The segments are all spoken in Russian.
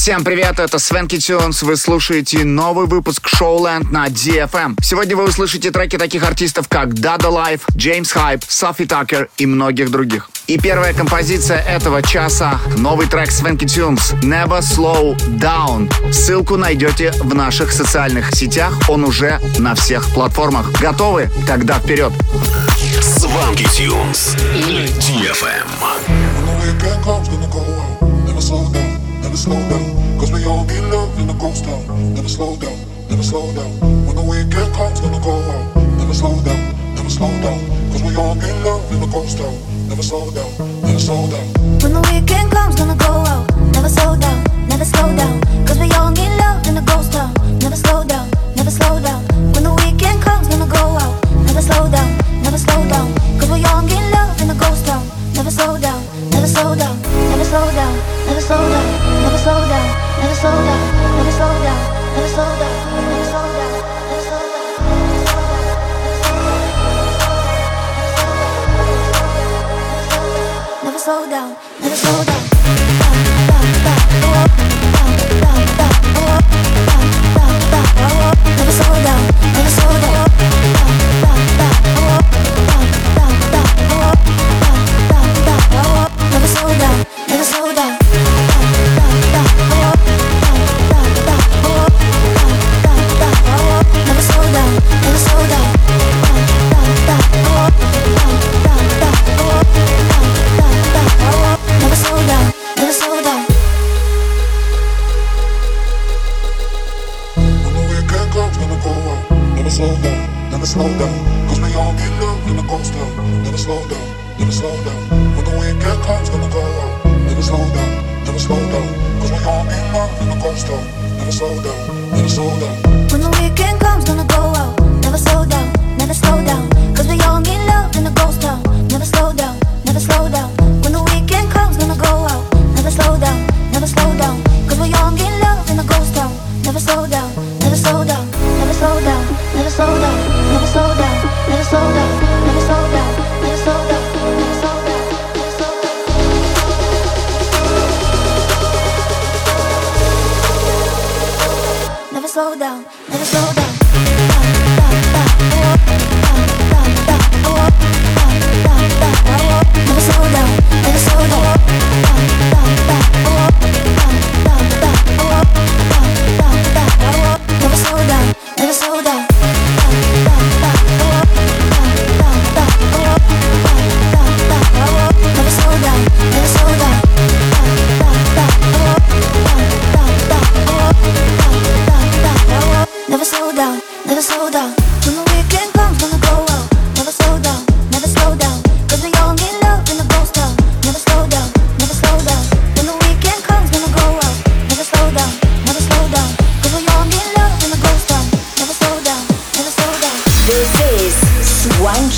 Всем привет, это Свенки Тюнс. Вы слушаете новый выпуск Showland на DFM. Сегодня вы услышите треки таких артистов, как Dada Life, Джеймс Хайп, Софи Такер и многих других. И первая композиция этого часа — новый трек Свенки Тюнс «Never Slow Down». Ссылку найдете в наших социальных сетях, он уже на всех платформах. Готовы? Тогда вперед! Сванки Тюнс на DFM. Never slow down. Cause we all get love in the ghost town. Never slow down, never slow down. When the weekend comes, gonna go out. Never slow down, never slow down. Cause we all get love in the ghost town. Never slow down, never slow down. When the weekend comes, gonna go out. Never slow down, never slow down. Cause we all get love in the ghost town. Never slow down, never slow down. When the weekend comes, gonna go out. Never slow down, never slow down. Cause we all get love in the ghost town. Never slow down, never slow down, never slow down, never slow down slow down, never slow down, never slow down, never slow down, never slow down, never slow down. Never slow down, never slow down.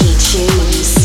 she choose?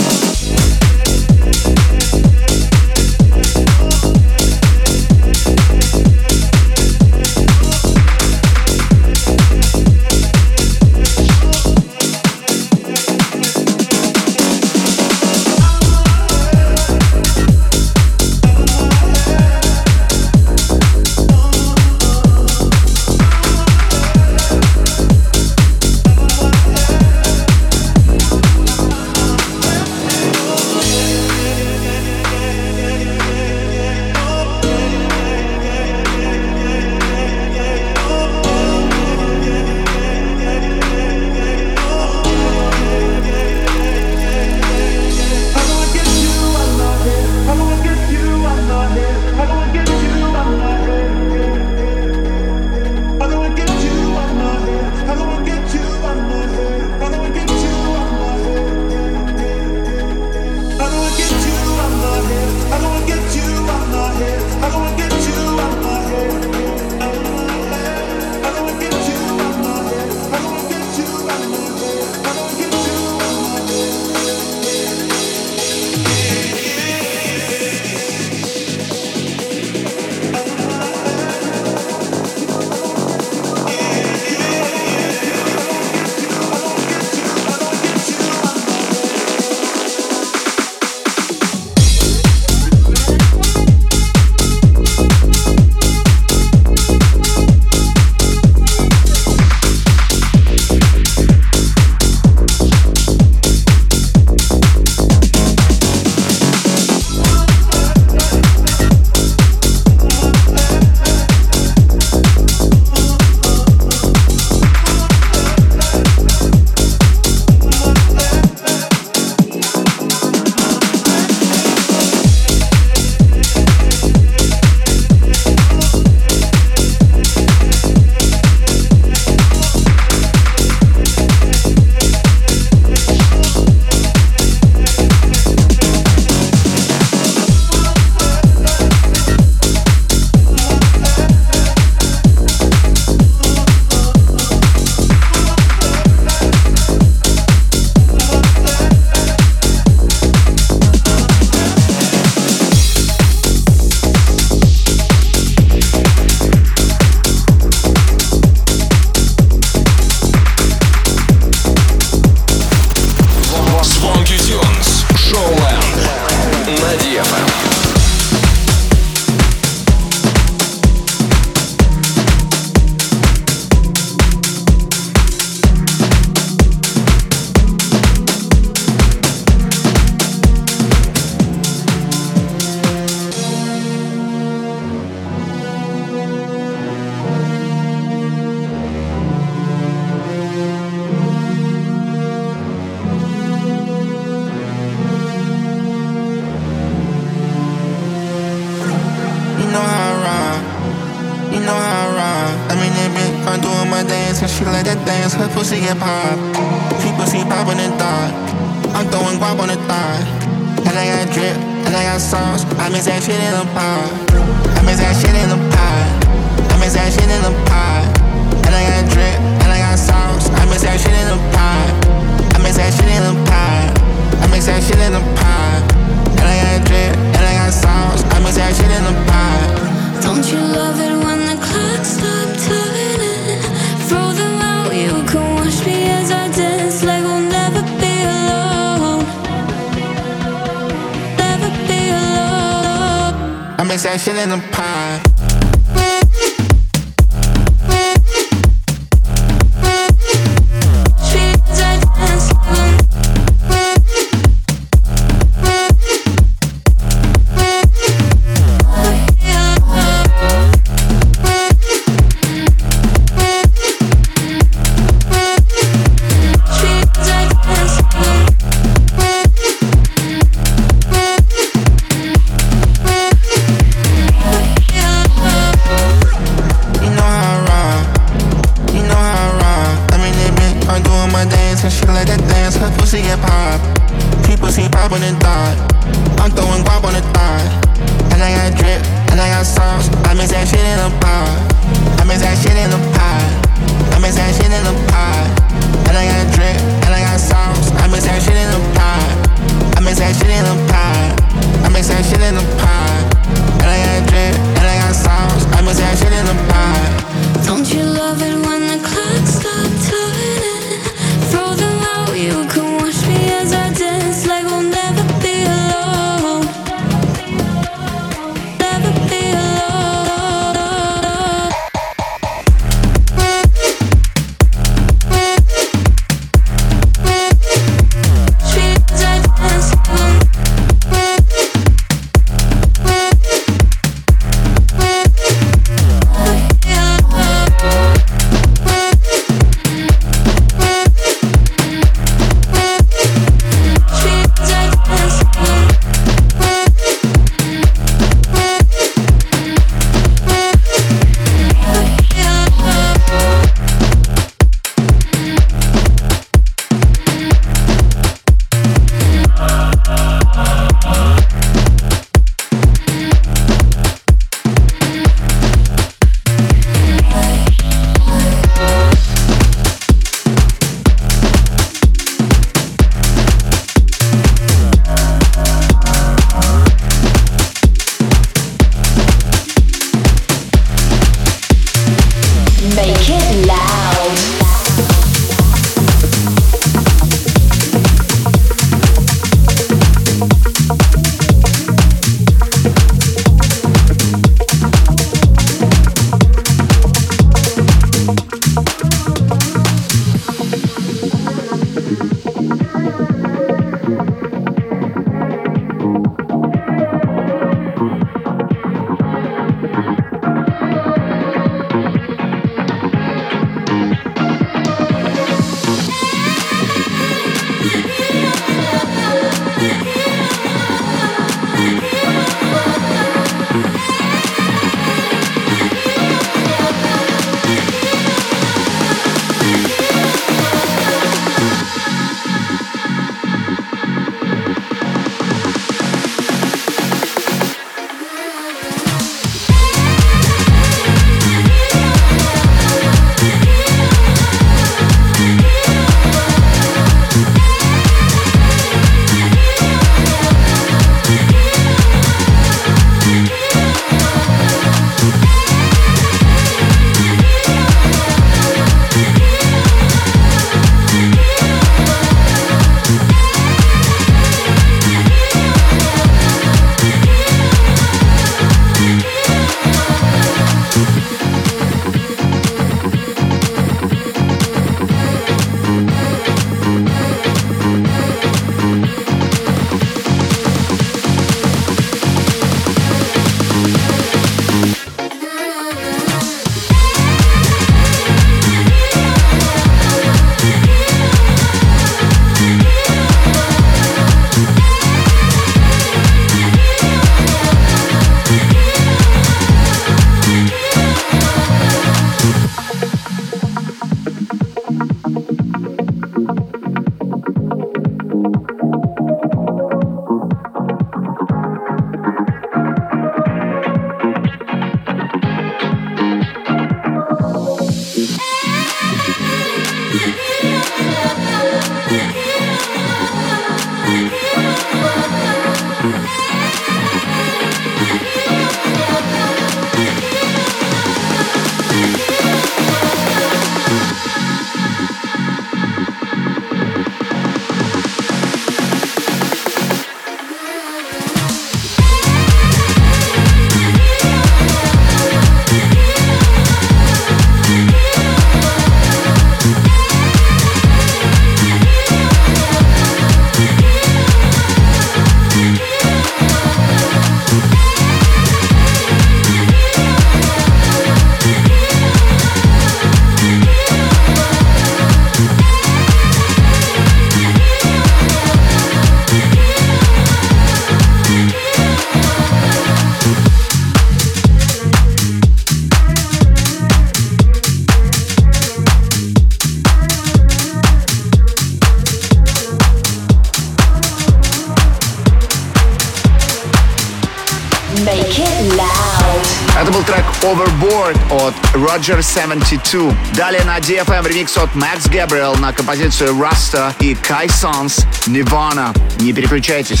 Roger 72. Далее на DFM ремикс от Max Gabriel на композицию Rasta и Kai Sons Nirvana. Не переключайтесь.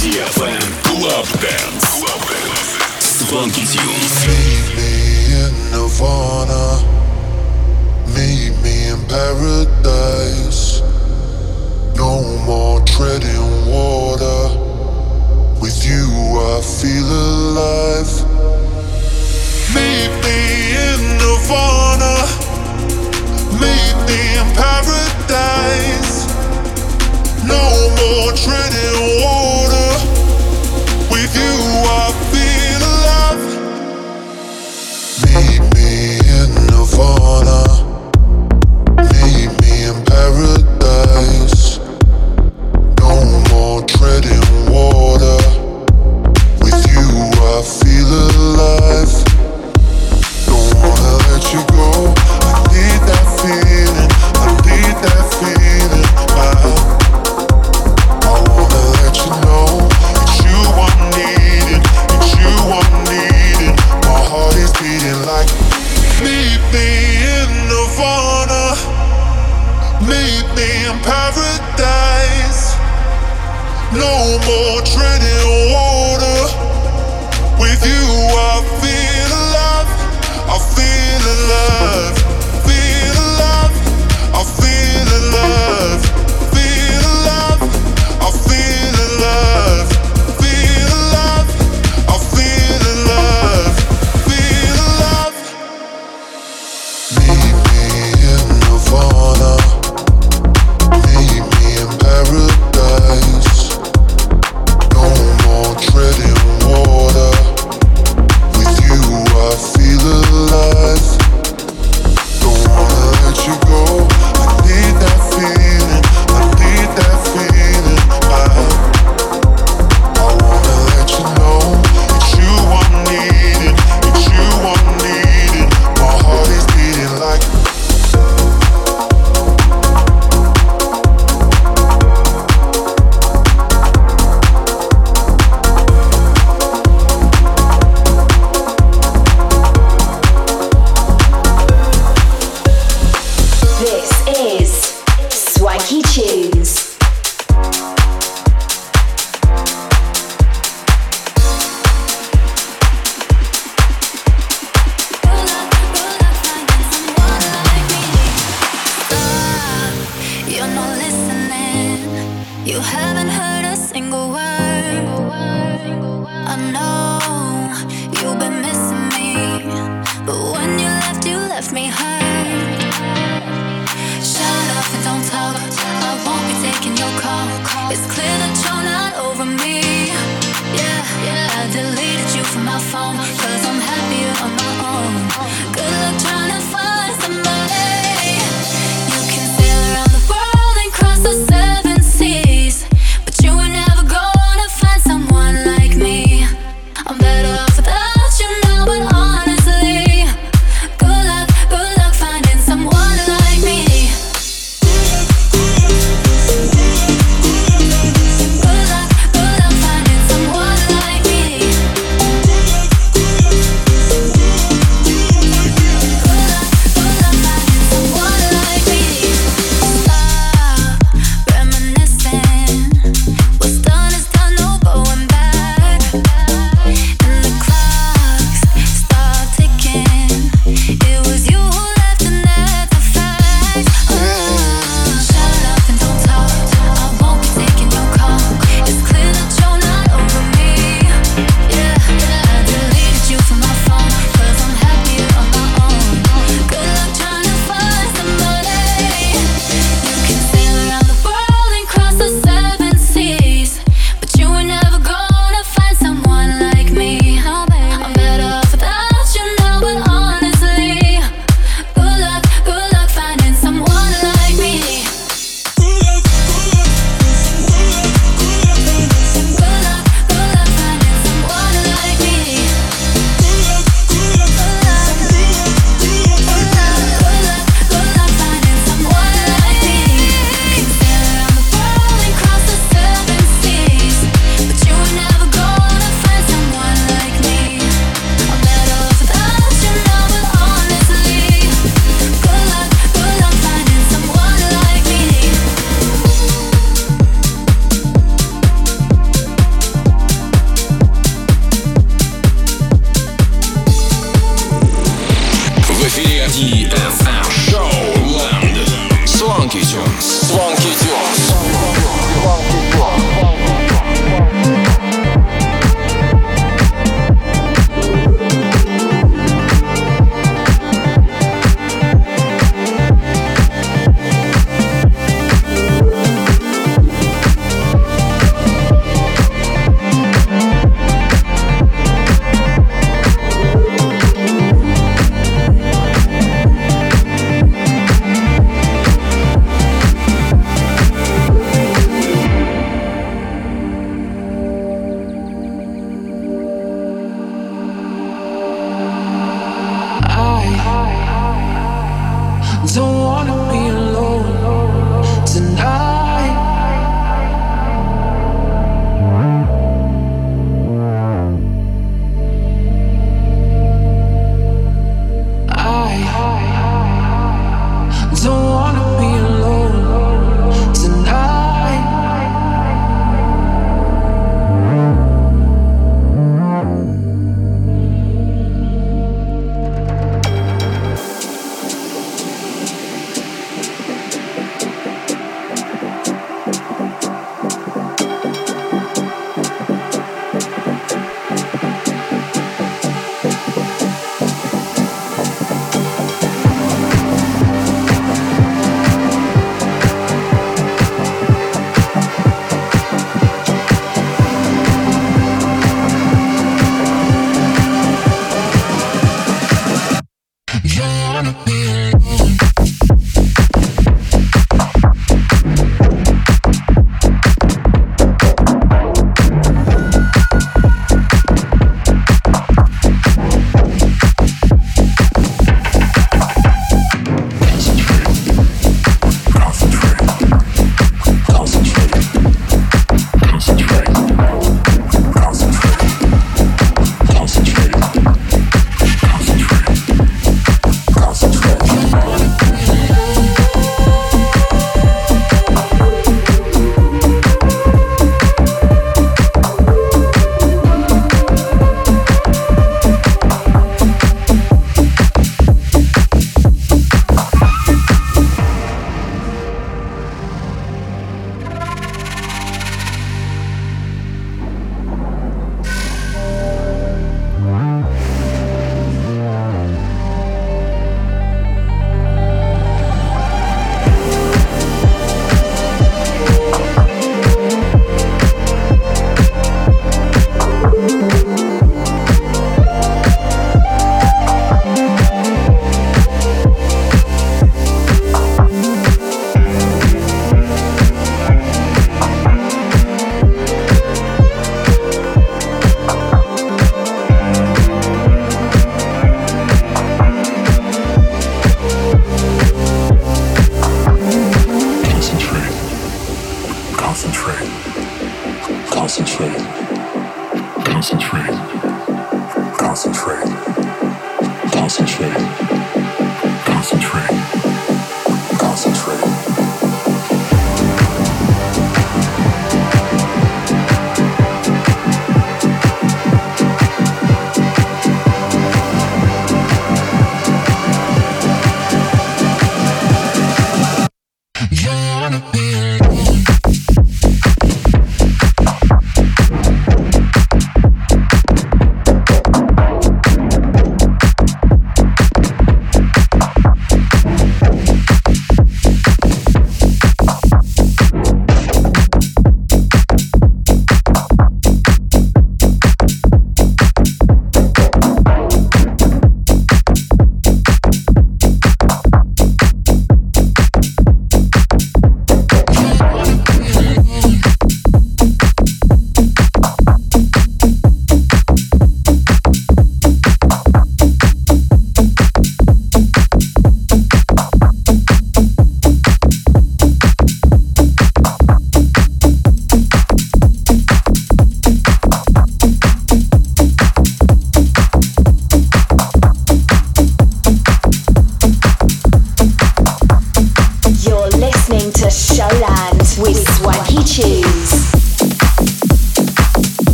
DFM Club Dance. Funky Tunes. Meet me in Nirvana. Meet me in paradise. No more treading water. With you I feel alive. Meet me in Nirvana. Meet me in paradise. No more treading water. Oh.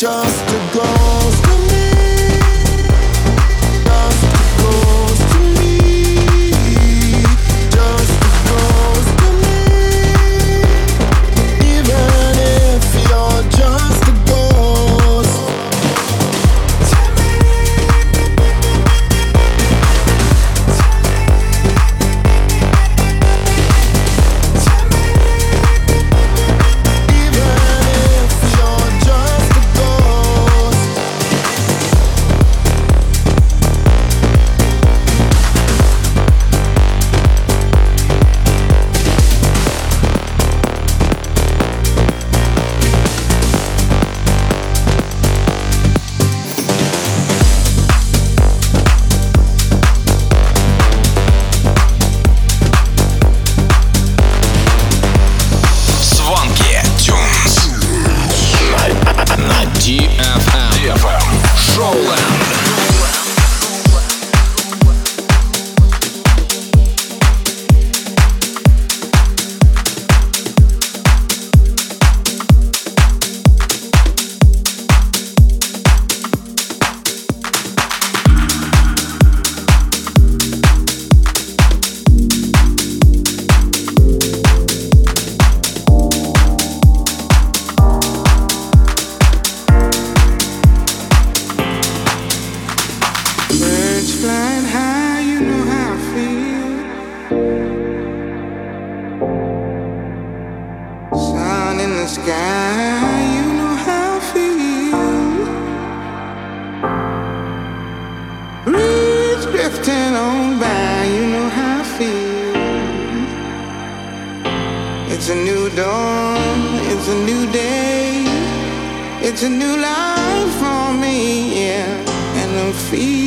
just it's a new life for me, yeah, and I'm feeling.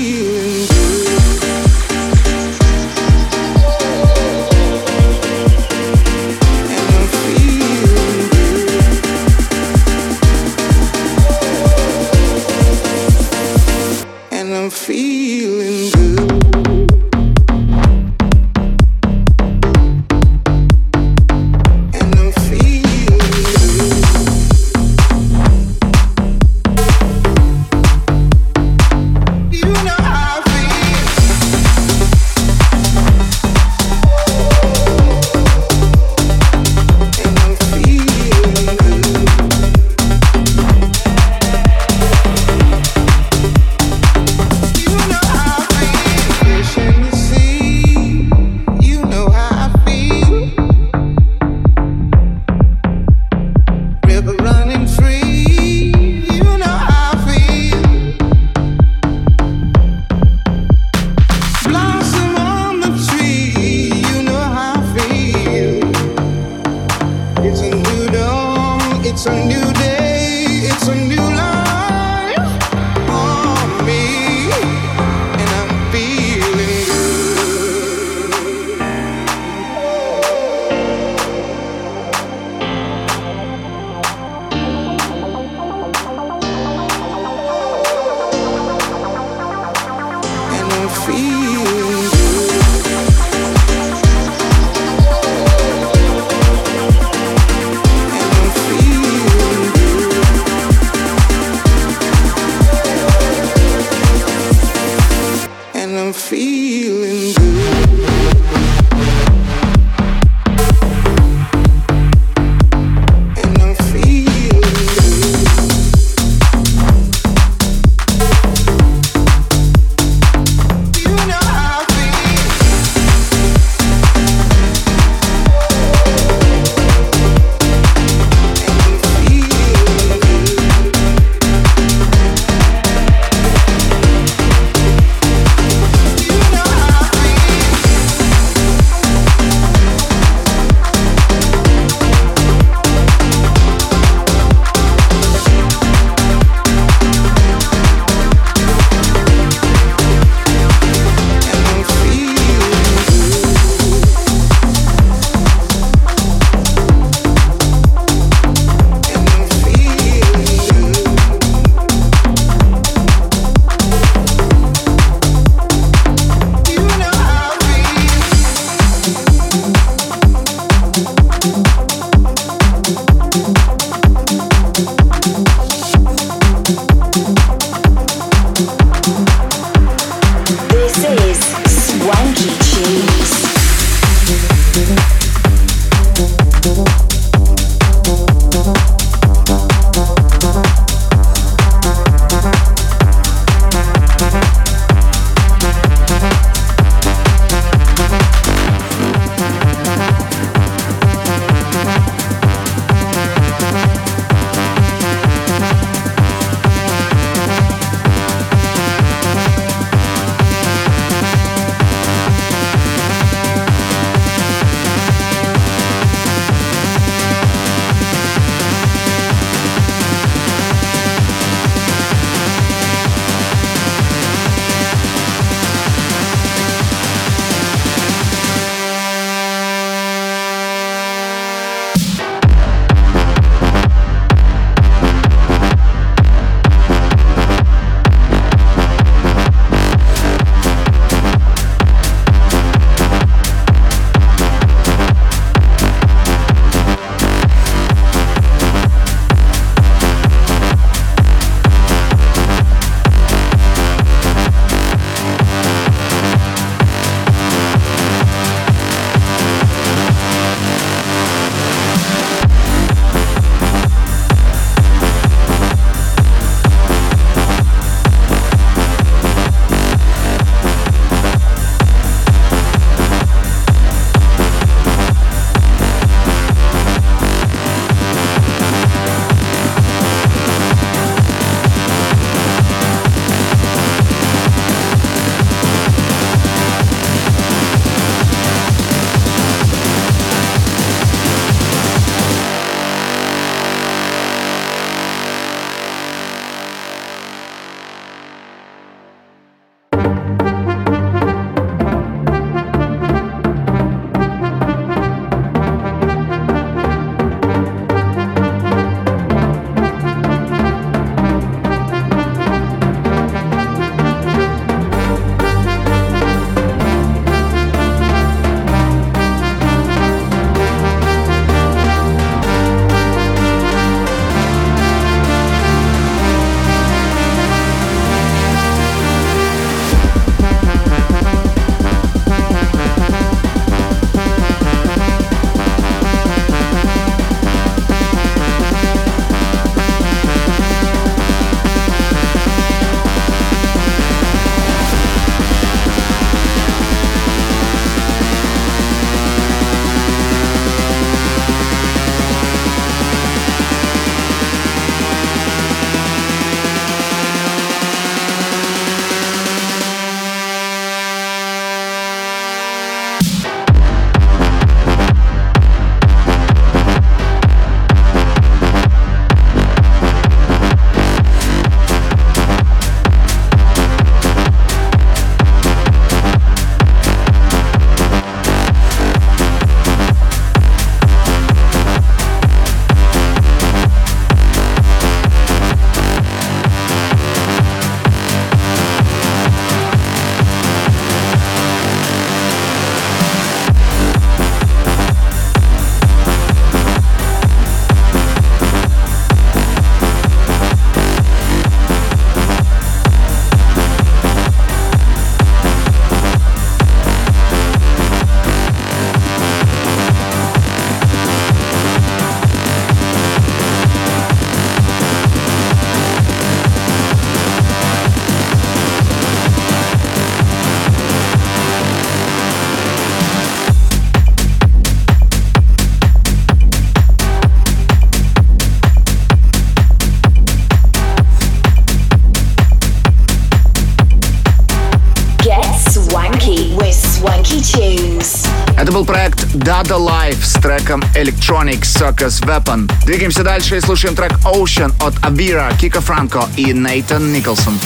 Dada Life с треком Electronic Circus Weapon. Двигаемся дальше и слушаем трек Ocean от Авира, Кика Франко и Нейтан Николсон.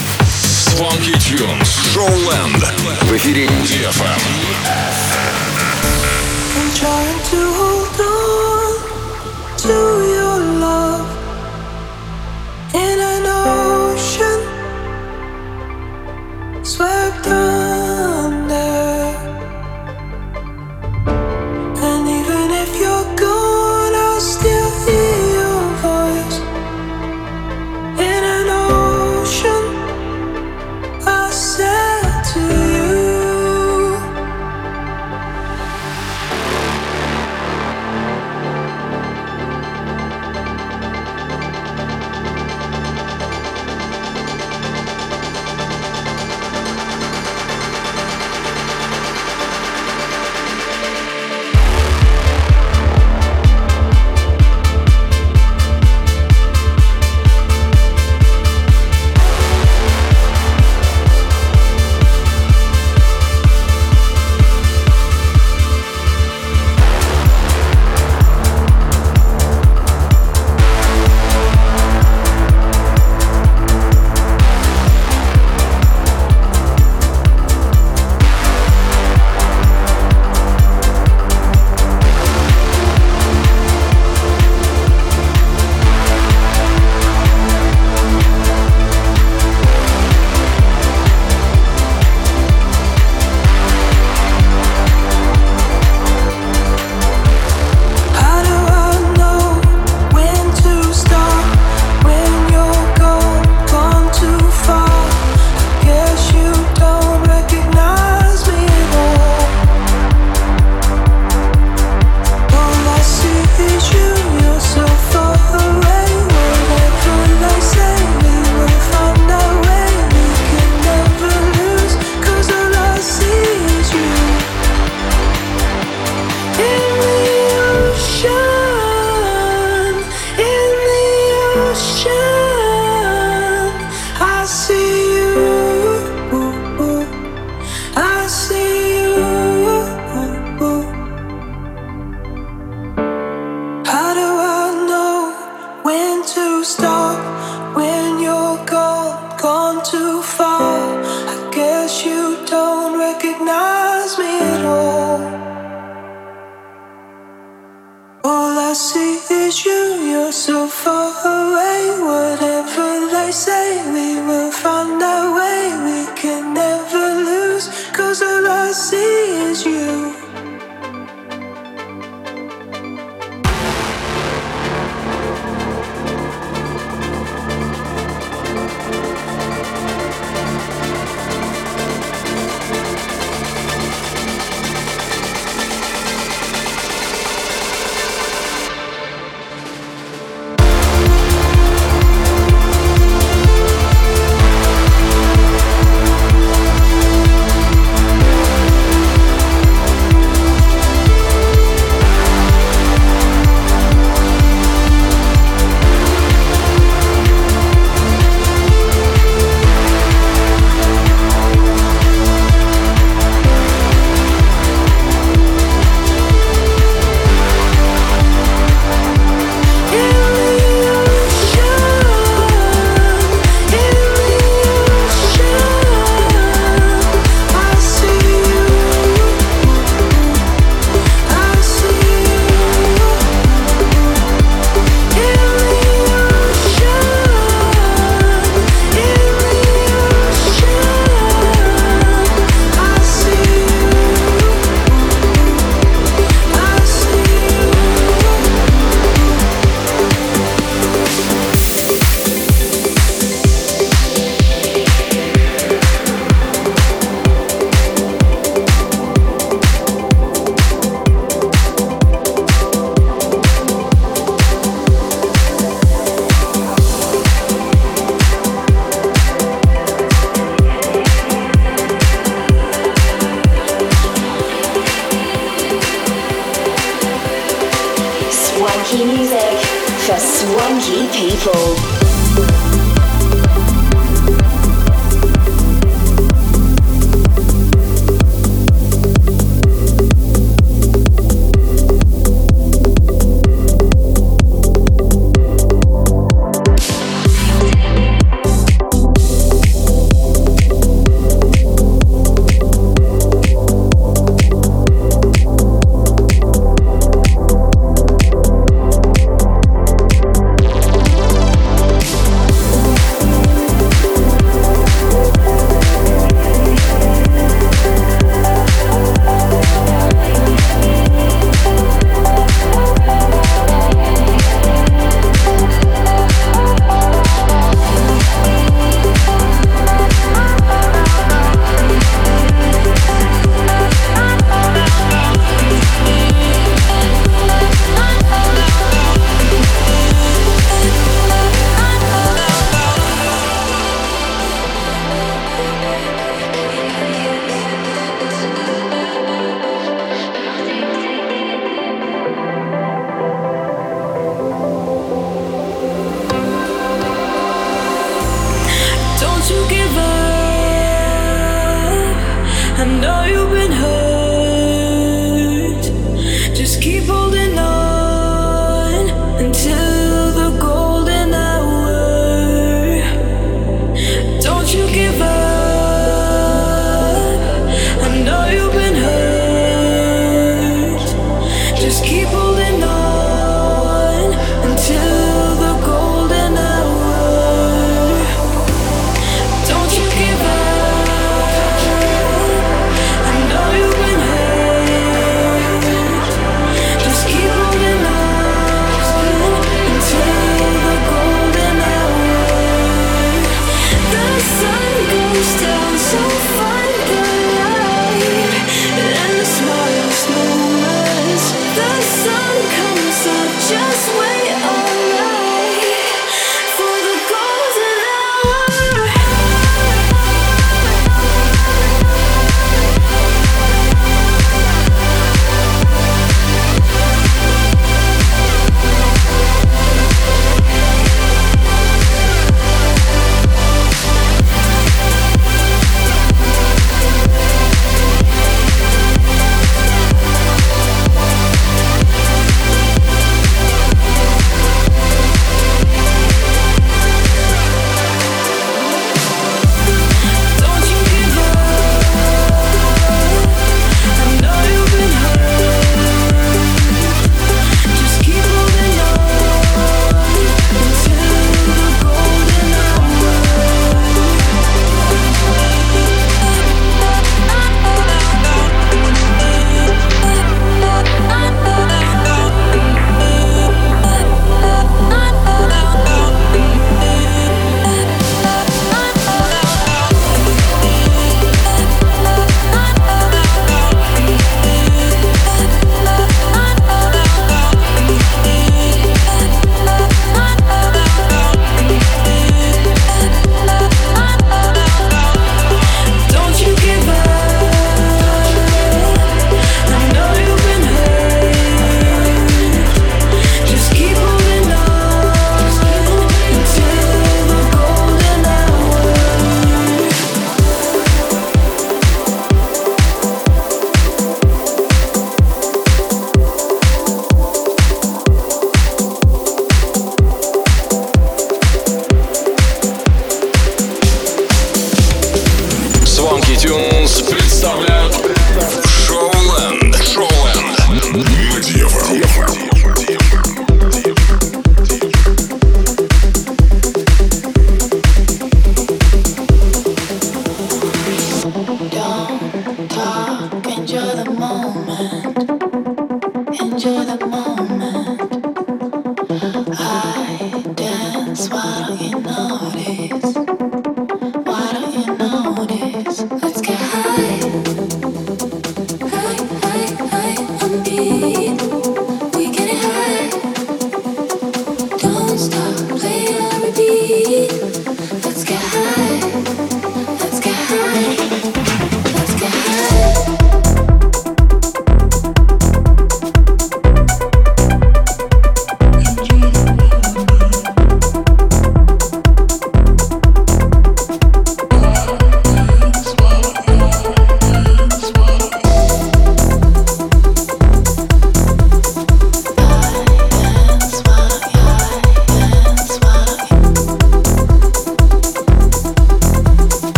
Funky Tunes, Showland. В эфире DFM. I'm trying to hold on to your love in an ocean swept on.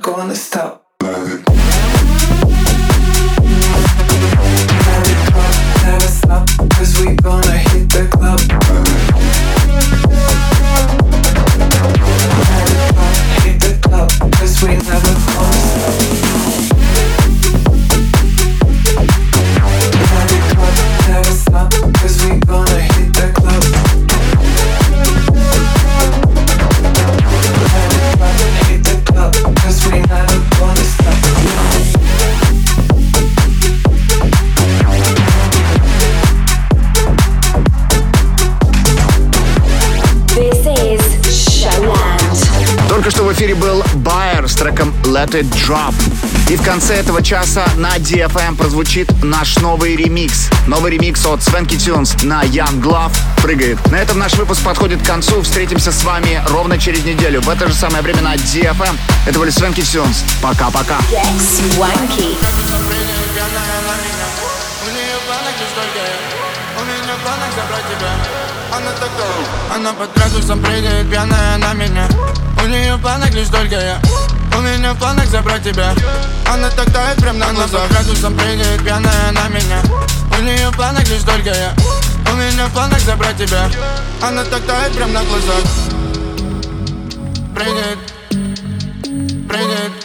gonna stop. Never stop, never stop, cause we gonna hit the club. Let It Drop. И в конце этого часа на DFM прозвучит наш новый ремикс. Новый ремикс от Swanky Tunes на Young Glove прыгает. На этом наш выпуск подходит к концу. Встретимся с вами ровно через неделю. В это же самое время на DFM. Это были Swanky Tunes. Пока-пока. Она под градусом прыгает пьяная на меня У нее планок лишь только я у меня в планах забрать тебя. Она так тает прям на глазах. Градусом прыгает пьяная на меня. У нее в планах лишь только я. У меня в планах забрать тебя. Она так тает прям на глазах. Прыгает. Прыгает